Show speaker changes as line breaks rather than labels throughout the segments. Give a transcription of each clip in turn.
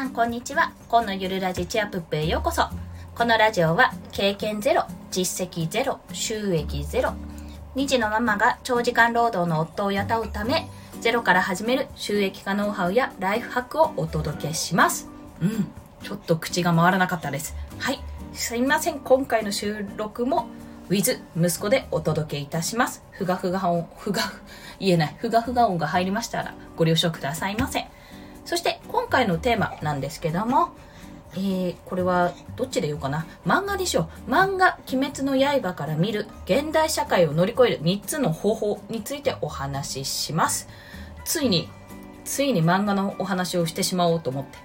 さんこんにちは。今のゆるラジチアプップへようこそ。このラジオは経験ゼロ実績ゼロ収益ゼロ。2児のママが長時間労働の夫を雇うためゼロから始める収益化ノウハウやライフハックをお届けします。うん。ちょっと口が回らなかったです。はい。すいません。今回の収録も with 息子でお届けいたします。ふがふが音ふが言えない。ふがふが音が入りましたらご了承くださいませ。そして今回のテーマなんですけども、えー、これはどっちで言おうかな。漫画でしょう。漫画「鬼滅の刃」から見る現代社会を乗り越える3つの方法についてお話しします。ついについに漫画のお話をしてしまおうと思って。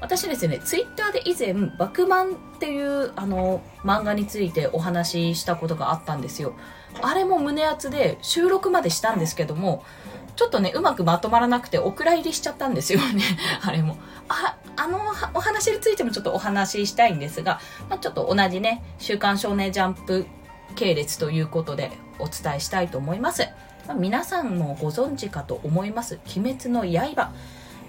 私ですねツイッターで以前「バクマン」っていうあの漫画についてお話ししたことがあったんですよ。あれも胸熱で収録までしたんですけどもちょっとね、うまくまとまらなくて、お蔵入りしちゃったんですよね。あれも。あ、あのお話についてもちょっとお話ししたいんですが、まあ、ちょっと同じね、週刊少年ジャンプ系列ということでお伝えしたいと思います。まあ、皆さんもご存知かと思います。鬼滅の刃。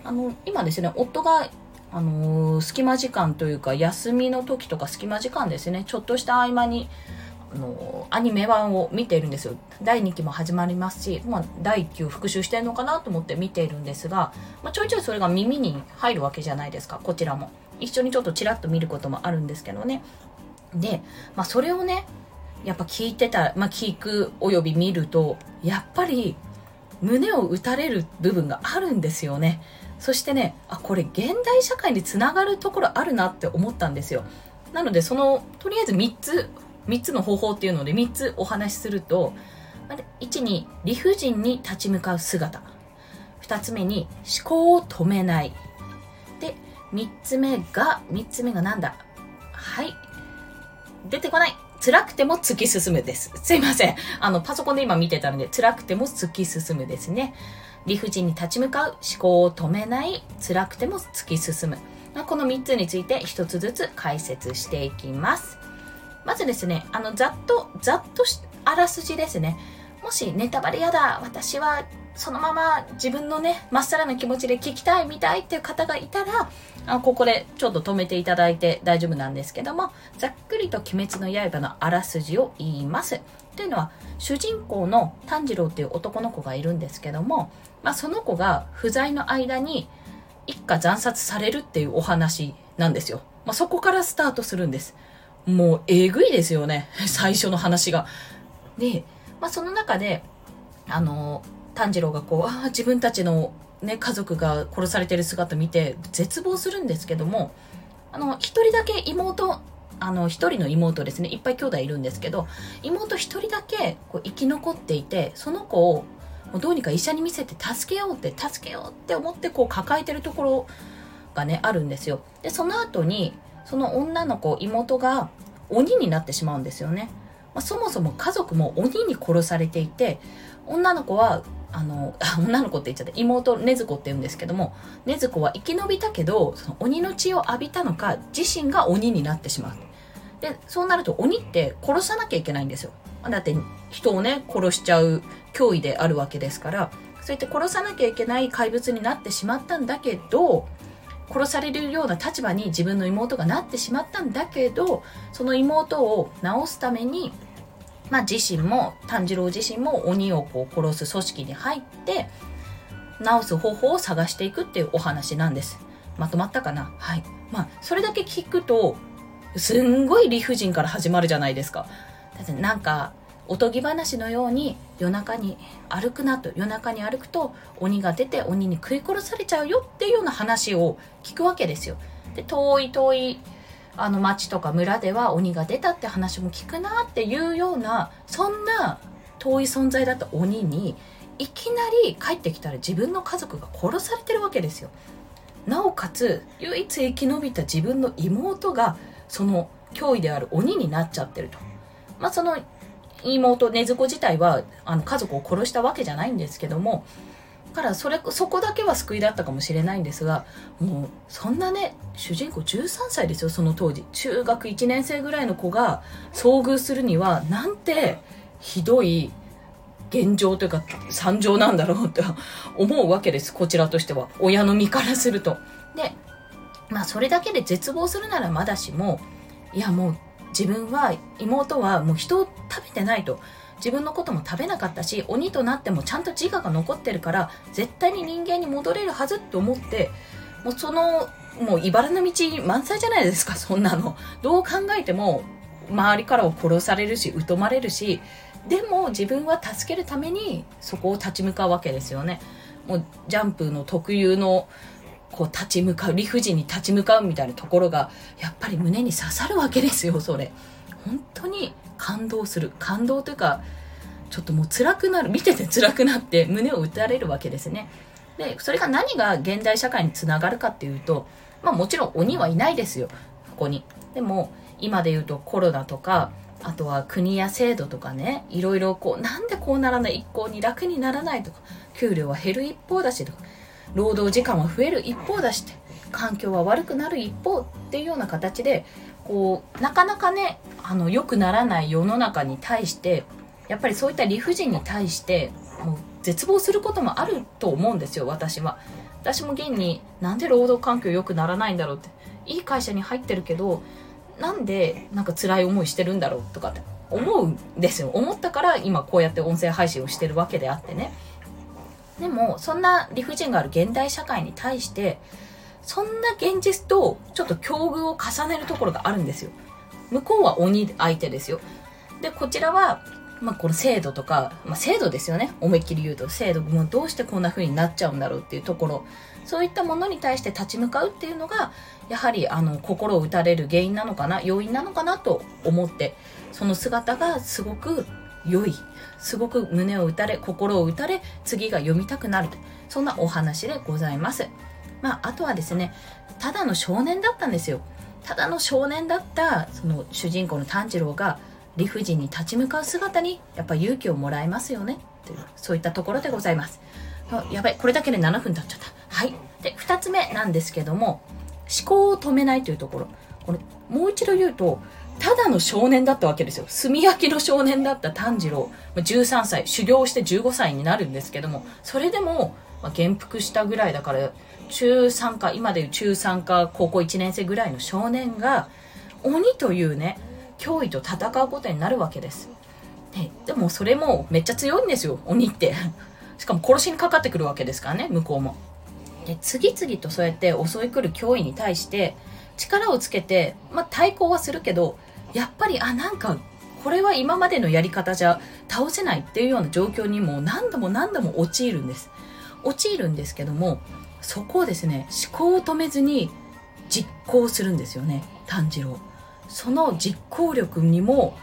あの、今ですね、夫があのー、隙間時間というか休みの時とか隙間時間ですねちょっとした合間にあのアニメ版を見ているんですよ。第2期も始まりますし、まあ、第1期を復習してるのかなと思って見ているんですが、まあ、ちょいちょいそれが耳に入るわけじゃないですかこちらも。一緒にちょっとちらっと見ることもあるんですけどね。で、まあ、それをねやっぱ聞いてた、まあ、聞くおよび見るとやっぱり胸を打たれる部分があるんですよね。そしてねあこれ現代社会につながるところあるなって思ったんですよ。なのでそのとりあえず3つ3つの方法っていうので3つお話しすると1に理不尽に立ち向かう姿2つ目に思考を止めないで3つ目が3つ目がなんだ？はい出てこない辛くても突き進むです。すいません。あの、パソコンで今見てたので、辛くても突き進むですね。理不尽に立ち向かう、思考を止めない、辛くても突き進む。この3つについて1つずつ解説していきます。まずですね、あの、ざっと、ざっとあらすじですね。もしネタバレやだ、私はそのまま自分のね、まっさらな気持ちで聞きたい、見たいっていう方がいたら、あここでちょっと止めていただいて大丈夫なんですけども、ざっくりと鬼滅の刃のあらすじを言います。というのは、主人公の炭治郎っていう男の子がいるんですけども、まあ、その子が不在の間に一家惨殺されるっていうお話なんですよ。まあ、そこからスタートするんです。もうえぐいですよね。最初の話が。で、まあ、その中で、あの、炭治郎がこう、ああ、自分たちのね、家族が殺されてる姿見て絶望するんですけども、あの、一人だけ妹、あの、一人の妹ですね、いっぱい兄弟いるんですけど、妹一人だけこう生き残っていて、その子をもうどうにか医者に見せて助けようって、助けようって思ってこう抱えてるところがね、あるんですよ。で、その後に、その女の子妹が鬼になってしまうんですよね、まあ、そもそも家族も鬼に殺されていて女の子はあの 女の子って言っちゃって妹禰豆子って言うんですけども禰豆子は生き延びたけどその鬼の血を浴びたのか自身が鬼になってしまう。でそうなると鬼って殺さなきゃいけないんですよ。だって人をね殺しちゃう脅威であるわけですからそうやって殺さなきゃいけない怪物になってしまったんだけど殺されるような立場に自分の妹がなってしまったんだけどその妹を治すために、まあ、自身も炭治郎自身も鬼をこう殺す組織に入って治す方法を探していくっていうお話なんです。まとまったかな？はい。まあそれだけ聞くとすんごい理不尽から始まるじゃないですか。だってなんかおとぎ話のように夜中に歩くなと夜中に歩くと鬼が出て鬼に食い殺されちゃうよっていうような話を聞くわけですよ。で遠い遠いあの町とか村では鬼が出たって話も聞くなっていうようなそんな遠い存在だった鬼にいきなり帰ってきたら自分の家族が殺されてるわけですよ。なおかつ唯一生き延びた自分の妹がその脅威である鬼になっちゃってると。まあ、その妹禰豆子自体はあの家族を殺したわけじゃないんですけどもからそれそこだけは救いだったかもしれないんですがもうそんなね主人公13歳ですよその当時。中学1年生ぐらいの子が遭遇するにはなんてひどい現状というか惨状なんだろうって思うわけです。こちらとしては。親の身からすると。でまあそれだけで絶望するならまだしもいやもう自分は妹はもう人を食べてないと。自分のことも食べなかったし鬼となってもちゃんと自我が残ってるから絶対に人間に戻れるはずって思ってもうそのもう茨の道満載じゃないですかそんなの。どう考えても周りからは殺されるし疎まれるしでも自分は助けるためにそこを立ち向かうわけですよね。もうジャンプの特有のこう立ち向かう理不尽に立ち向かうみたいなところがやっぱり胸に刺さるわけですよそれ。本当に感動する。感動というかちょっともう辛くなる。見てて辛くなって胸を打たれるわけですね。でそれが何が現代社会につながるかっていうとまあもちろん鬼はいないですよここに。でも今で言うとコロナとかあとは国や制度とかねいろいろこうなんでこうならない一向に楽にならないとか給料は減る一方だしとか労働時間は増える一方だして環境は悪くなる一方っていうような形でこうなかなかねあの良くならない世の中に対してやっぱりそういった理不尽に対してもう絶望することもあると思うんですよ私は。私も現になんで労働環境良くならないんだろうっていい会社に入ってるけどなんでなんか辛い思いしてるんだろうとかって思うんですよ。思ったから今こうやって音声配信をしてるわけであってね。でもそんな理不尽がある現代社会に対してそんな現実とちょっと境遇を重ねるところがあるんですよ。向こうは鬼相手ですよ。でこちらはまあ、この制度とか、まあ、制度ですよね。思いっきり言うと。制度もどうしてこんな風になっちゃうんだろうっていうところ。そういったものに対して立ち向かうっていうのがやはりあの心を打たれる原因なのかな要因なのかなと思ってその姿がすごく良い。すごく胸を打たれ心を打たれ次が読みたくなる。そんなお話でございます。まあ、あとはですねただの少年だったんですよ。ただの少年だったその主人公の炭治郎が理不尽に立ち向かう姿にやっぱ勇気をもらえますよね。というそういったところでございます。やばいこれだけで7分経っちゃった。はい。で2つ目なんですけども思考を止めないというところ。これもう一度言うとただの少年だったわけですよ炭焼きの少年だった炭治郎13歳修行して15歳になるんですけどもそれでも、ま、元服したぐらいだから中3か今でいう中3か高校1年生ぐらいの少年が鬼というね脅威と戦うことになるわけです。ででもそれもめっちゃ強いんですよ、鬼って。しかも殺しにかかってくるわけですからね、向こうも。で、次々とそうやって襲い来る脅威に対して力をつけて、まあ対抗はするけど、やっぱり、あ、なんか、これは今までのやり方じゃ倒せないっていうような状況にも何度も何度も陥るんです。陥るんですけども、そこをですね、思考を止めずに実行するんですよね、炭治郎。その実行力にも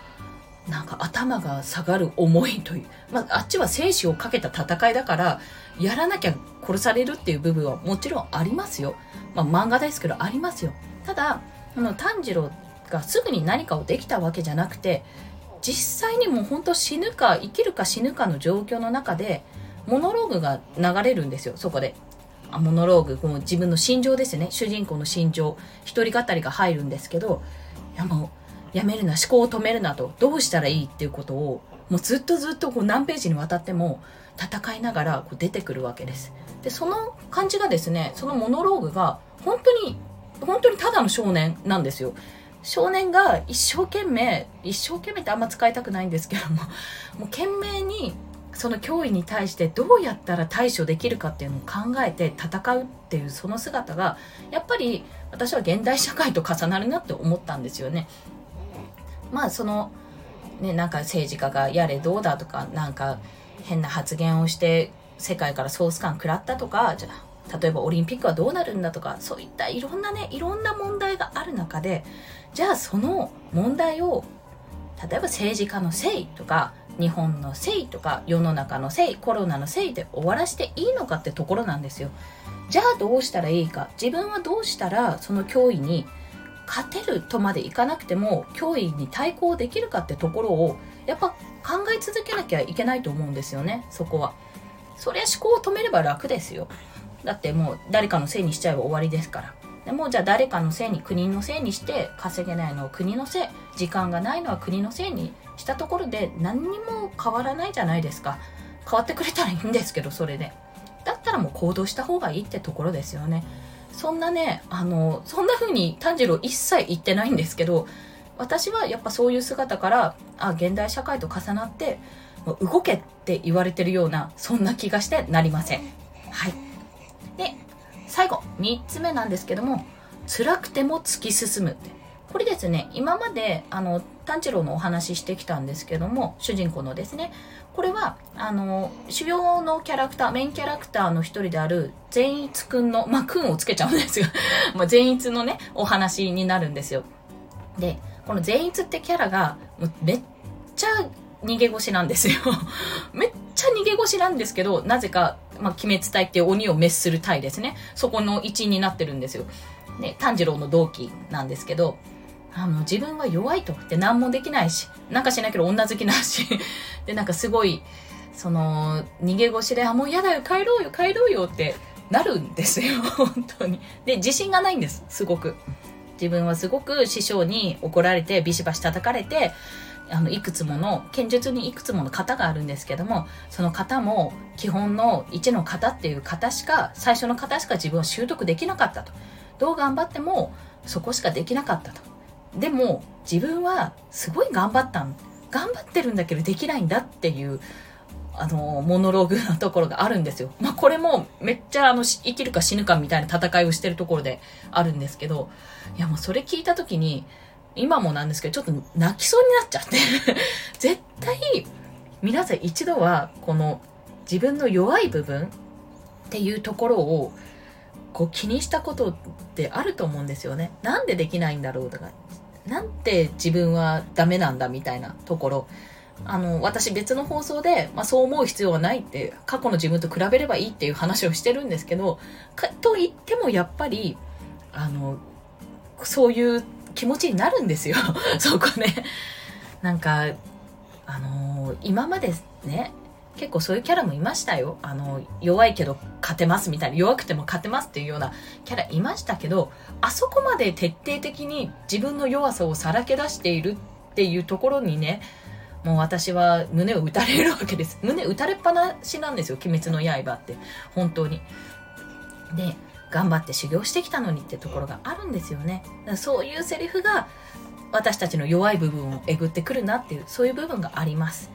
なんか頭が下がる思いという、まあ、あっちは生死をかけた戦いだからやらなきゃ殺されるっていう部分はもちろんありますよ、まあ、漫画ですけどありますよただあの炭治郎がすぐに何かをできたわけじゃなくて実際にもう本当死ぬか生きるか死ぬかの状況の中でモノローグが流れるんですよそこで。あモノローグこの自分の心情ですね。主人公の心情一人語りが入るんですけどいやもうやめるな思考を止めるなとどうしたらいいっていうことをもうずっとずっとこう何ページにわたっても戦いながらこう出てくるわけです。でその感じがですねそのモノローグが本当に本当にただの少年なんですよ。少年が一生懸命一生懸命ってあんま使いたくないんですけども もう懸命にその脅威に対してどうやったら対処できるかっていうのを考えて戦うっていうその姿がやっぱり私は現代社会と重なるなって思ったんですよね。まあそのねなんか政治家がやれどうだとかなんか変な発言をして世界からソース感食らったとかじゃ例えばオリンピックはどうなるんだとかそういったいろんなねいろんな問題がある中でじゃあその問題を例えば政治家のせいとか日本のせいとか世の中のせいコロナのせいで終わらしていいのかってところなんですよ。じゃあどうしたらいいか。自分はどうしたらその脅威に勝てるとまでいかなくても脅威に対抗できるかってところをやっぱ考え続けなきゃいけないと思うんですよねそこは。そりゃ思考を止めれば楽ですよ。だってもう誰かのせいにしちゃえば終わりですから。でもじゃあ誰かのせいに国のせいにして稼げないのは国のせい。時間がないのは国のせいにしたところで何にも変わらないじゃないですか。変わってくれたらいいんですけどそれで。だったらもう行動した方がいいってところですよね。そんなねあのそんな風に炭治郎一切言ってないんですけど私はやっぱそういう姿からあ現代社会と重なって動けって言われてるようなそんな気がしてなりません。はい。3つ目なんですけども辛くても突き進むこれですね今まであの炭治郎のお話ししてきたんですけども主人公のですねこれはあの主要のキャラクターメインキャラクターの一人である善逸くんのまあくんをつけちゃうんですよ。まあ善逸のねお話になるんですよ。でこの善逸ってキャラがめっちゃ逃げ腰なんですよ。めっちゃ逃げ腰なんですけどなぜか、まあ、鬼滅隊っていう鬼を滅する隊ですね。そこの一員になってるんですよ。で炭治郎の同期なんですけどあの自分は弱いと。って何もできないしなんかしないけど女好きなし。でなんかすごいその逃げ腰で「あもう嫌だよ帰ろうよ帰ろうよ」ってなるんですよ。本当に。で自信がないんですすごく。自分はすごく師匠に怒られてビシバシ叩かれてあのいくつもの剣術にいくつもの型があるんですけどもその型も基本の1の型っていう型しか最初の型しか自分は習得できなかったと。どう頑張ってもそこしかできなかったと。でも自分はすごい頑張ったん頑張ってるんだけどできないんだっていうあのモノローグなところがあるんですよ。まあこれもめっちゃあの生きるか死ぬかみたいな戦いをしてるところであるんですけどいやもうそれ聞いた時に今もなんですけどちょっと泣きそうになっちゃって 絶対皆さん一度はこの自分の弱い部分っていうところをこう気にしたことってあると思うんですよね。なんでできないんだろうとか、なんて自分はダメなんだみたいなところ。あの、私別の放送で、まあ、そう思う必要はないって、過去の自分と比べればいいっていう話をしてるんですけど、かと言ってもやっぱり、あの、そういう気持ちになるんですよ。そこね。なんか、あの今までね、結構そういうキャラもいましたよ。あの、弱いけど勝てますみたいな、弱くても勝てますっていうようなキャラいましたけど、あそこまで徹底的に自分の弱さをさらけ出しているっていうところにね、もう私は胸を打たれるわけです。胸打たれっぱなしなんですよ、鬼滅の刃って。本当に。で、頑張って修行してきたのにってところがあるんですよね。そういうセリフが私たちの弱い部分をえぐってくるなっていう、そういう部分があります。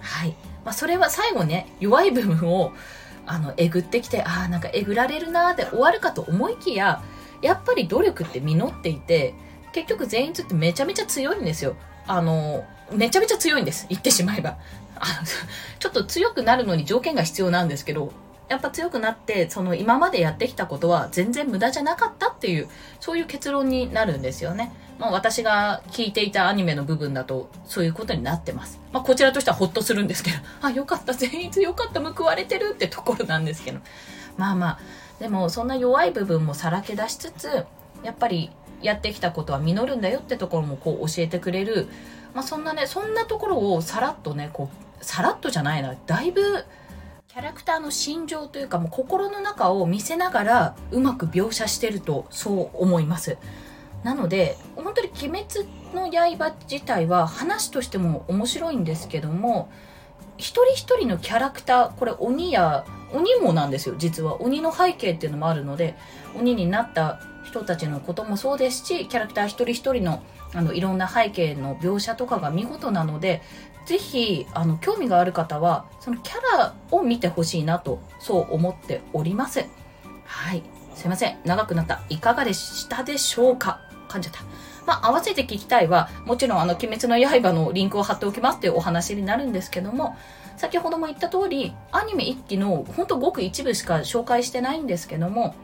はい。まあ、それは最後ね、弱い部分を、あの、えぐってきて、ああ、なんかえぐられるなーで終わるかと思いきや、やっぱり努力って実っていて、結局全員つってめちゃめちゃ強いんですよ。あの、めちゃめちゃ強いんです。言ってしまえば。あの、ちょっと強くなるのに条件が必要なんですけど、やっぱ強くなって、その今までやってきたことは全然無駄じゃなかったっていう、そういう結論になるんですよね。まあ、私が聞いていたアニメの部分だとそういうことになってます。まあ、こちらとしてはほっとするんですけど、あ、よかった、善逸よかった、報われてるってところなんですけど。まあまあ、でもそんな弱い部分もさらけ出しつつ、やっぱりやってきたことは実るんだよってところもこう教えてくれる、まあ、そんなね、そんなところをさらっとね、こう、さらっとじゃないな、だいぶ、キャラクターの心情というかもう心の中を見せながらうまく描写してるとそう思います。なので本当に「鬼滅の刃」自体は話としても面白いんですけども一人一人のキャラクターこれ鬼や鬼もなんですよ実は鬼の背景っていうのもあるので鬼になった人たちのこともそうですしキャラクター一人一人のあのいろんな背景の描写とかが見事なのでぜひあの興味がある方はそのキャラを見てほしいなとそう思っておりますはい。すいません。長くなった。いかがでしたでしょうか？噛んじゃった。まあ、合わせて聞きたいは、もちろんあの、鬼滅の刃のリンクを貼っておきますっていうお話になるんですけども、先ほども言った通り、アニメ1期のほんとごく一部しか紹介してないんですけども、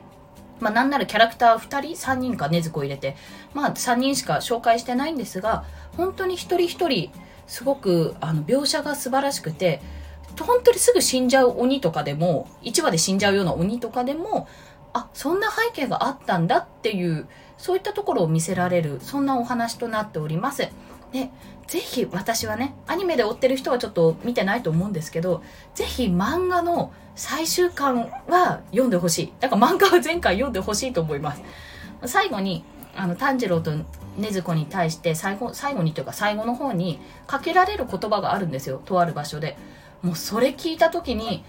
まあ、なんならキャラクター2人、3人か禰豆子入れて、まあ、3人しか紹介してないんですが、本当に一人一人、すごく、あの、描写が素晴らしくて、本当にすぐ死んじゃう鬼とかでも、1話で死んじゃうような鬼とかでも、あ、そんな背景があったんだっていう、そういったところを見せられる、そんなお話となっております。で、ぜひ私はね、アニメで追ってる人はちょっと見てないと思うんですけど、ぜひ漫画の最終巻は読んでほしい。だから漫画は前回読んでほしいと思います。最後に、あの、炭治郎と禰豆子に対して最後、最後にというか最後の方にかけられる言葉があるんですよ。とある場所で。もうそれ聞いた時に、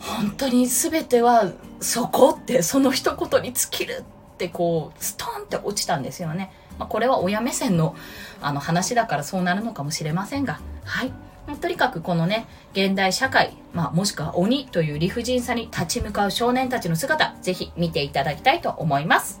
本当に全てはそこってその一言に尽きるってこうストンって落ちたんですよね。まあ、これは親目線のあの話だからそうなるのかもしれませんが、はい。とにかくこのね、現代社会、まあ、もしくは鬼という理不尽さに立ち向かう少年たちの姿、ぜひ見ていただきたいと思います。